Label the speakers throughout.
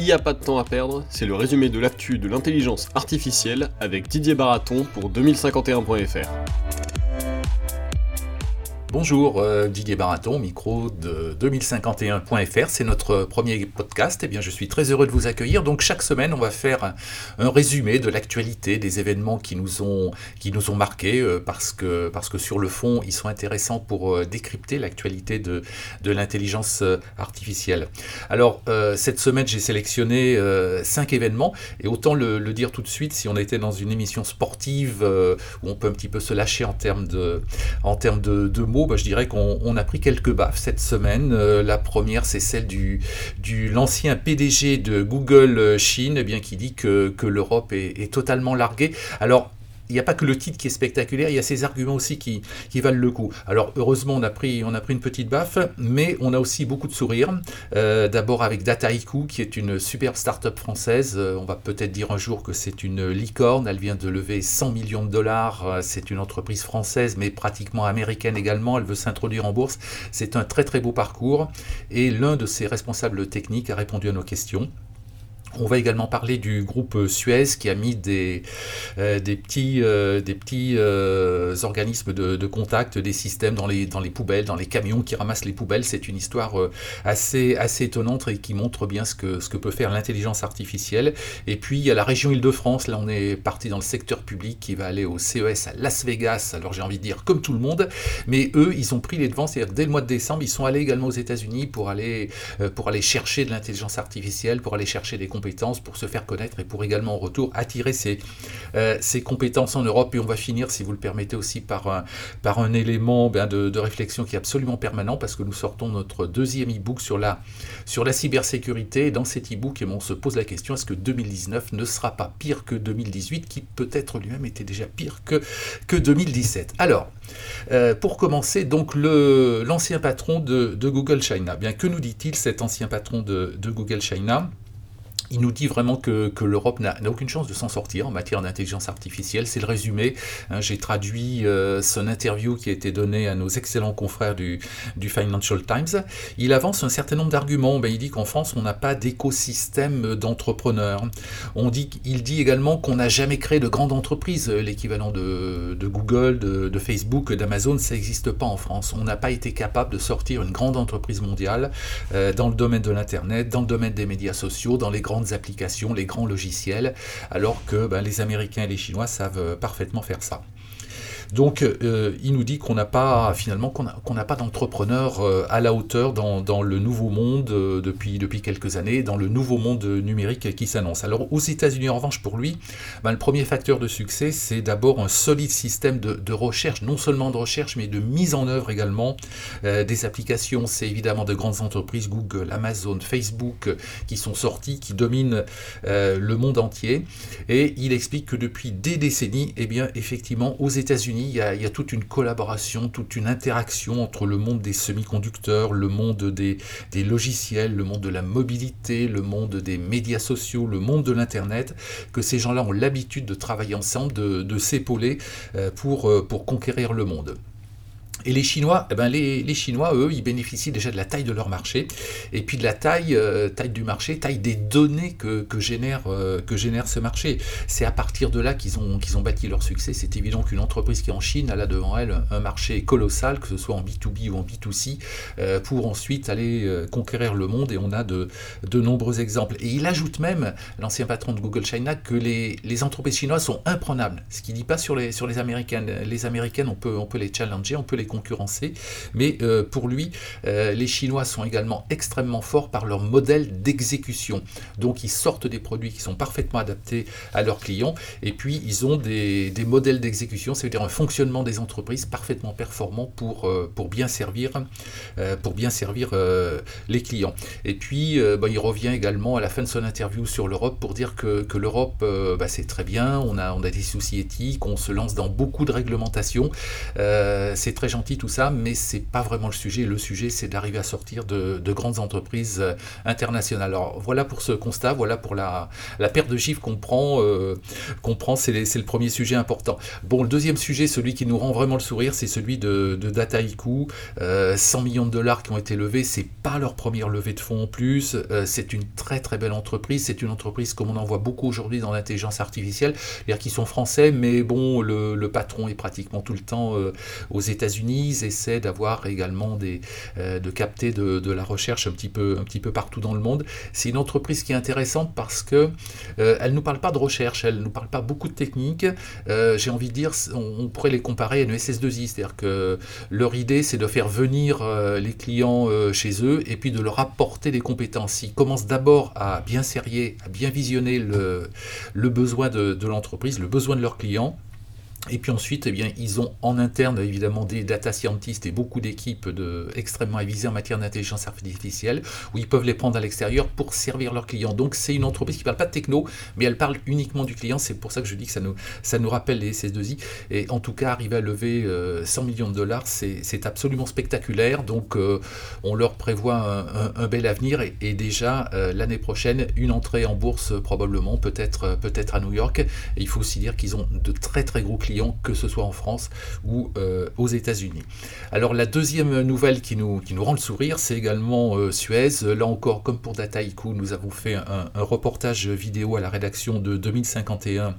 Speaker 1: Il n'y a pas de temps à perdre, c'est le résumé de l'actu de l'intelligence artificielle avec Didier Baraton pour 2051.fr.
Speaker 2: Bonjour, euh, Didier Baraton, micro de 2051.fr, c'est notre premier podcast. Eh bien, je suis très heureux de vous accueillir. Donc, chaque semaine, on va faire un, résumé de l'actualité, des événements qui nous ont, qui marqués, euh, parce, que, parce que sur le fond, ils sont intéressants pour euh, décrypter l'actualité de, l'intelligence artificielle. Alors, cette semaine, j'ai sélectionné cinq événements, et autant le, dire tout de suite, si on était dans une émission sportive où on peut un petit peu se lâcher en termes de mots, bah, je dirais qu'on a pris quelques baffes cette semaine. Euh, la première, c'est celle du, l'ancien PDG de Google euh, Chine, eh bien, qui dit que, que l'Europe est, est, totalement larguée. Alors, il n'y a pas que le titre qui est spectaculaire, il y a ces arguments aussi qui, valent le coup. Alors heureusement, on a pris, on a pris une petite baffe, mais on a aussi beaucoup de sourires. Euh, d'abord avec Dataiku, qui est une superbe start-up française. Euh, on va peut-être dire un jour que c'est une licorne. Elle vient de lever 100 millions de dollars. Euh, c'est une entreprise française, mais pratiquement américaine également. Elle veut s'introduire en bourse. C'est un très très beau parcours. Et l'un de ses responsables techniques a répondu à nos questions. On va également parler du groupe Suez qui a mis des, euh, des petits, euh, des petits euh, organismes de, contact, des systèmes dans les, dans les poubelles, dans les camions qui ramassent les poubelles. C'est une histoire assez, assez étonnante et qui montre bien ce que, ce que peut faire l'intelligence artificielle. Et puis il y a la région Île-de-France, là on est parti dans le secteur public qui va aller au CES à Las Vegas, alors j'ai envie de dire comme tout le monde, mais eux ils ont pris les devants, c'est-à-dire dès le mois de décembre, ils sont allés également aux États-Unis pour aller, pour aller chercher de l'intelligence artificielle, pour aller chercher des compétences, pour se faire connaître et pour également en retour attirer ces, euh, compétences en Europe. Et on va finir, si vous le permettez, aussi par un, élément ben, de, réflexion qui est absolument permanent parce que nous sortons notre deuxième e-book sur la, cybersécurité. Dans cet e-book, on se pose la question est-ce que 2019 ne sera pas pire que 2018, qui peut-être lui-même était déjà pire que, que 2017 Alors, euh, pour commencer, donc l'ancien patron de, Google China. Bien, que nous dit-il cet ancien patron de Google China? Il nous dit vraiment que, l'Europe n'a aucune chance de s'en sortir en matière d'intelligence artificielle. C'est le résumé. Hein, j'ai traduit euh, son interview qui a été donnée à nos excellents confrères du, Financial Times. Il avance un certain nombre d'arguments. Ben, il dit qu'en France, on n'a pas d'écosystème d'entrepreneurs. Il dit également qu'on n'a jamais créé de grande entreprise. L'équivalent de, Google, de, Facebook, d'Amazon, ça n'existe pas en France. On n'a pas été capable de sortir une grande entreprise mondiale euh, dans le domaine de l'Internet, dans le domaine des médias sociaux, dans les applications, les grands logiciels, alors que ben, les Américains et les Chinois savent euh, parfaitement faire ça. Donc, euh, il nous dit qu'on n'a pas, finalement, qu'on n'a pas d'entrepreneur euh, à la hauteur dans, le nouveau monde euh, depuis, quelques années, dans le nouveau monde numérique qui s'annonce. Alors, aux États-Unis, en revanche, pour lui, ben, le premier facteur de succès, c'est d'abord un solide système de, de, recherche, non seulement de recherche, mais de mise en œuvre également des applications. C'est évidemment de grandes entreprises, Google, Amazon, Facebook, qui sont sortis, qui dominent le monde entier. Et il explique que depuis des décennies, eh bien, effectivement, aux États-Unis, il y, a, toute une collaboration, toute une interaction entre le monde des semi-conducteurs, le monde des, logiciels, le monde de la mobilité, le monde des médias sociaux, le monde de l'Internet, que ces gens-là ont l'habitude de travailler ensemble, de, s'épauler euh, euh, pour conquérir le monde. Et les Chinois, eh ben les, les, Chinois, eux, ils bénéficient déjà de la taille de leur marché, et puis de la taille, euh, taille du marché, taille des données que, que génère, euh, que génère ce marché. C'est à partir de là qu'ils ont, qu'ils ont bâti leur succès. C'est évident qu'une entreprise qui est en Chine, elle a devant elle un marché colossal, que ce soit en B2B ou en B2C, euh, pour ensuite aller conquérir le monde, et on a de, de nombreux exemples. Et il ajoute même, l'ancien patron de Google China, que les, les entreprises chinoises sont imprenables, ce qu'il ne dit pas sur les, sur les Américaines. Les Américaines, on peut, on peut les challenger, on peut les concurrencer, mais euh, pour lui, euh, les Chinois sont également extrêmement forts par leur modèle d'exécution. Donc ils sortent des produits qui sont parfaitement adaptés à leurs clients, et puis ils ont des, modèles d'exécution, c'est-à-dire un fonctionnement des entreprises parfaitement performant pour, euh, pour bien servir, pour bien servir les clients. Et puis bah, il revient également à la fin de son interview sur l'Europe pour dire que, que l'Europe, bah, c'est très bien, on a, on a des soucis éthiques, on se lance dans beaucoup de réglementations, c'est très gentil tout ça, mais c'est pas vraiment le sujet. Le sujet, c'est d'arriver à sortir de, de, grandes entreprises internationales. Alors voilà pour ce constat, voilà pour la, la perte de chiffres qu'on prend. qu'on prend, c'est le premier sujet important. Bon, le deuxième sujet, celui qui nous rend vraiment le sourire, c'est celui de, de Dataiku. 100 millions de dollars qui ont été levés, c'est pas leur première levée de fonds en plus. c'est une très très belle entreprise. C'est une entreprise comme on en voit beaucoup aujourd'hui dans l'intelligence artificielle, c'est-à-dire qu'ils sont français, mais bon, le, patron est pratiquement tout le temps euh, aux États-Unis. Ils essaient d'avoir également euh, de capter de, la recherche un petit peu, partout dans le monde. C'est une entreprise qui est intéressante parce que euh, elle nous parle pas de recherche, elle nous parle pas beaucoup de technique. J'ai envie de dire, on, pourrait les comparer à une SS2I, c'est-à-dire que leur idée, c'est de faire venir les clients chez eux et puis de leur apporter des compétences. Ils commencent d'abord à bien serrer, à bien visionner le, besoin de l'entreprise, le besoin de leurs clients, et puis ensuite, eh bien, ils ont en interne évidemment des data scientists et beaucoup d'équipes extrêmement avisées en matière d'intelligence artificielle, où ils peuvent les prendre à l'extérieur pour servir leurs clients. Donc c'est une entreprise qui ne parle pas de techno, mais elle parle uniquement du client. C'est pour ça que je dis que ça nous, ça nous rappelle les SS2I. Et en tout cas, arriver à lever 100 euh, millions de dollars, c'est absolument spectaculaire. Donc euh, on leur prévoit un, bel avenir et, déjà euh, l'année prochaine, une entrée en bourse probablement, peut-être peut, -être, à New York. Et il faut aussi dire qu'ils ont de très très gros clients que ce soit en France ou euh, aux États-Unis. Alors la deuxième nouvelle qui nous, qui nous rend le sourire, c'est également euh, Suez. Là encore, comme pour Dataiku, nous avons fait un, reportage vidéo à la rédaction de 2051.fr,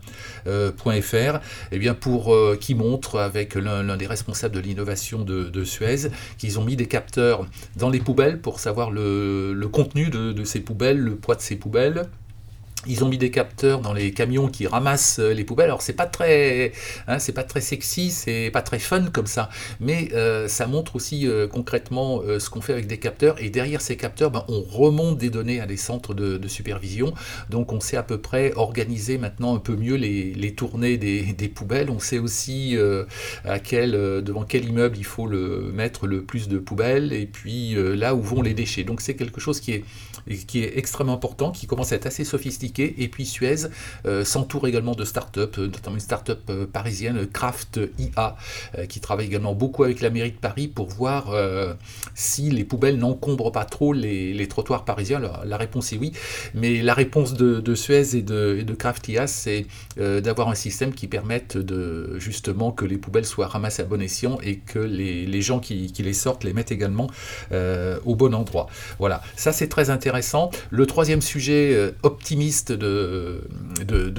Speaker 2: euh, eh bien pour qui montre avec l'un des responsables de l'innovation de, Suez qu'ils ont mis des capteurs dans les poubelles pour savoir le, contenu de ces poubelles, le poids de ces poubelles ils ont mis des capteurs dans les camions qui ramassent euh, les poubelles. Alors c'est pas très, hein, c'est pas très sexy, c'est pas très fun comme ça, mais euh, ça montre aussi euh, concrètement ce qu'on fait avec des capteurs. Et derrière ces capteurs, ben, on remonte des données à des centres de, supervision. Donc on sait à peu près organiser maintenant un peu mieux les, tournées des, des, poubelles. On sait aussi à quel, devant quel immeuble il faut le mettre le plus de poubelles et puis là où vont les déchets. Donc c'est quelque chose qui est, qui est extrêmement important, qui commence à être assez sophistiqué et puis Suez euh, s'entoure également de start-up, euh, notamment une start-up euh, parisienne, Craft IA, qui travaille également beaucoup avec la mairie de Paris pour voir si les poubelles n'encombrent pas trop les, trottoirs parisiens. la réponse est oui, mais la réponse de, Suez et de, Craft IA, c'est d'avoir un système qui permette de justement que les poubelles soient ramassées à bon escient et que les, gens qui, les sortent les mettent également au bon endroit. Voilà, ça c'est très intéressant. Le troisième sujet optimiste de,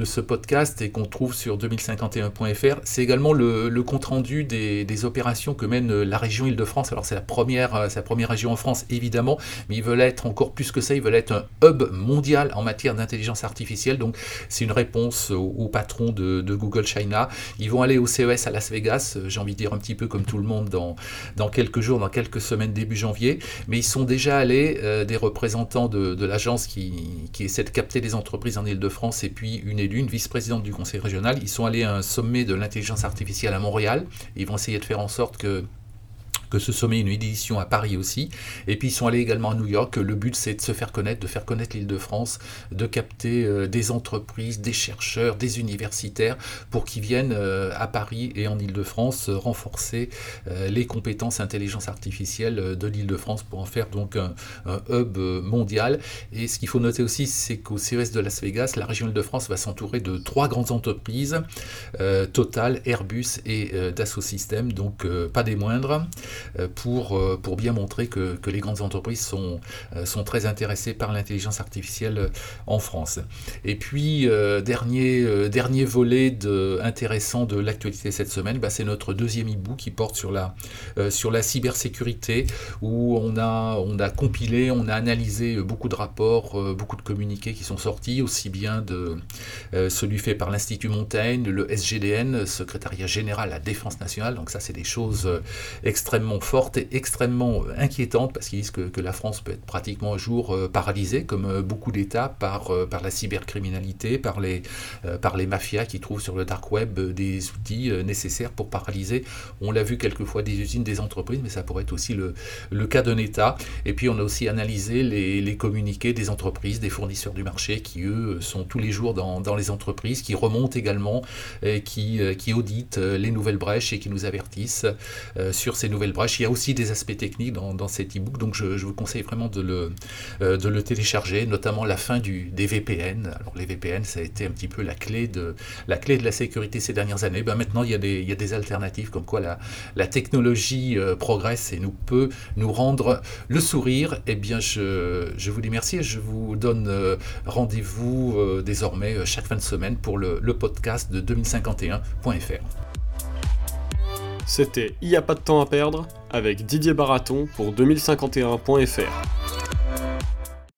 Speaker 2: ce podcast et qu'on trouve sur 2051.fr, c'est également le, compte-rendu des, opérations que mène la région Île-de-France. Alors c'est la, première, la première région en France, évidemment, mais ils veulent être encore plus que ça, ils veulent être un hub mondial en matière d'intelligence artificielle. Donc c'est une réponse au, patron de, Google China. Ils vont aller au CES à Las Vegas, j'ai envie de dire un petit peu comme tout le monde dans, dans quelques jours, dans quelques semaines début janvier, mais ils sont déjà allés, euh, des représentants de, de l'agence qui, qui essaie de capter des entreprises en Ile-de-France et puis une élue, une vice-présidente du conseil régional. Ils sont allés à un sommet de l'intelligence artificielle à Montréal. Ils vont essayer de faire en sorte que que ce sommet une édition à Paris aussi. Et puis ils sont allés également à New York. Le but c'est de se faire connaître, de faire connaître l'île de France, de capter euh, des entreprises, des chercheurs, des universitaires pour qu'ils viennent euh, à Paris et en île de France renforcer euh, les compétences intelligence artificielle de l'île de France pour en faire donc un, hub mondial. Et ce qu'il faut noter aussi, c'est qu'au CES de Las Vegas, la région Île-de-France va s'entourer de trois grandes entreprises, Total, Airbus et Dassault Systèmes, donc pas des moindres. Euh, pour, euh, pour bien montrer que, que les grandes entreprises sont, euh, sont très intéressées par l'intelligence artificielle en France. Et puis, dernier, dernier volet de, intéressant de l'actualité cette semaine, bah, c'est notre deuxième e-book qui porte sur la, sur la cybersécurité, où on a, on a compilé, on a analysé beaucoup de rapports, beaucoup de communiqués qui sont sortis, aussi bien de celui fait par l'Institut Montaigne, le SGDN, Secrétariat Général à la Défense Nationale, donc ça c'est des choses extrêmement extrêmement fortes et extrêmement inquiétantes parce qu'ils disent que, la France peut être pratiquement un jour paralysée, comme beaucoup d'États, par, par la cybercriminalité, par les, par les mafias qui trouvent sur le dark web des outils nécessaires pour paralyser. On l'a vu quelquefois des usines, des entreprises, mais ça pourrait être aussi le, le cas d'un État. Et puis on a aussi analysé les, les, communiqués des entreprises, des fournisseurs du marché qui, eux, sont tous les jours dans, dans les entreprises, qui remontent également, et qui, qui auditent les nouvelles brèches et qui nous avertissent euh, sur ces nouvelles brèches. Il y a aussi des aspects techniques dans, cet e-book, donc je, vous conseille vraiment de le, euh, de le télécharger, notamment la fin du, des VPN. Alors les VPN, ça a été un petit peu la clé de la, sécurité ces dernières années. Ben, maintenant, il y, a des, alternatives, comme quoi la, technologie euh, progresse et nous peut nous rendre le sourire. Eh bien, je, vous dis merci et je vous donne rendez-vous désormais chaque fin de semaine pour le podcast de 2051.fr.
Speaker 1: C'était Il n'y a pas de temps à perdre avec Didier Baraton pour 2051.fr.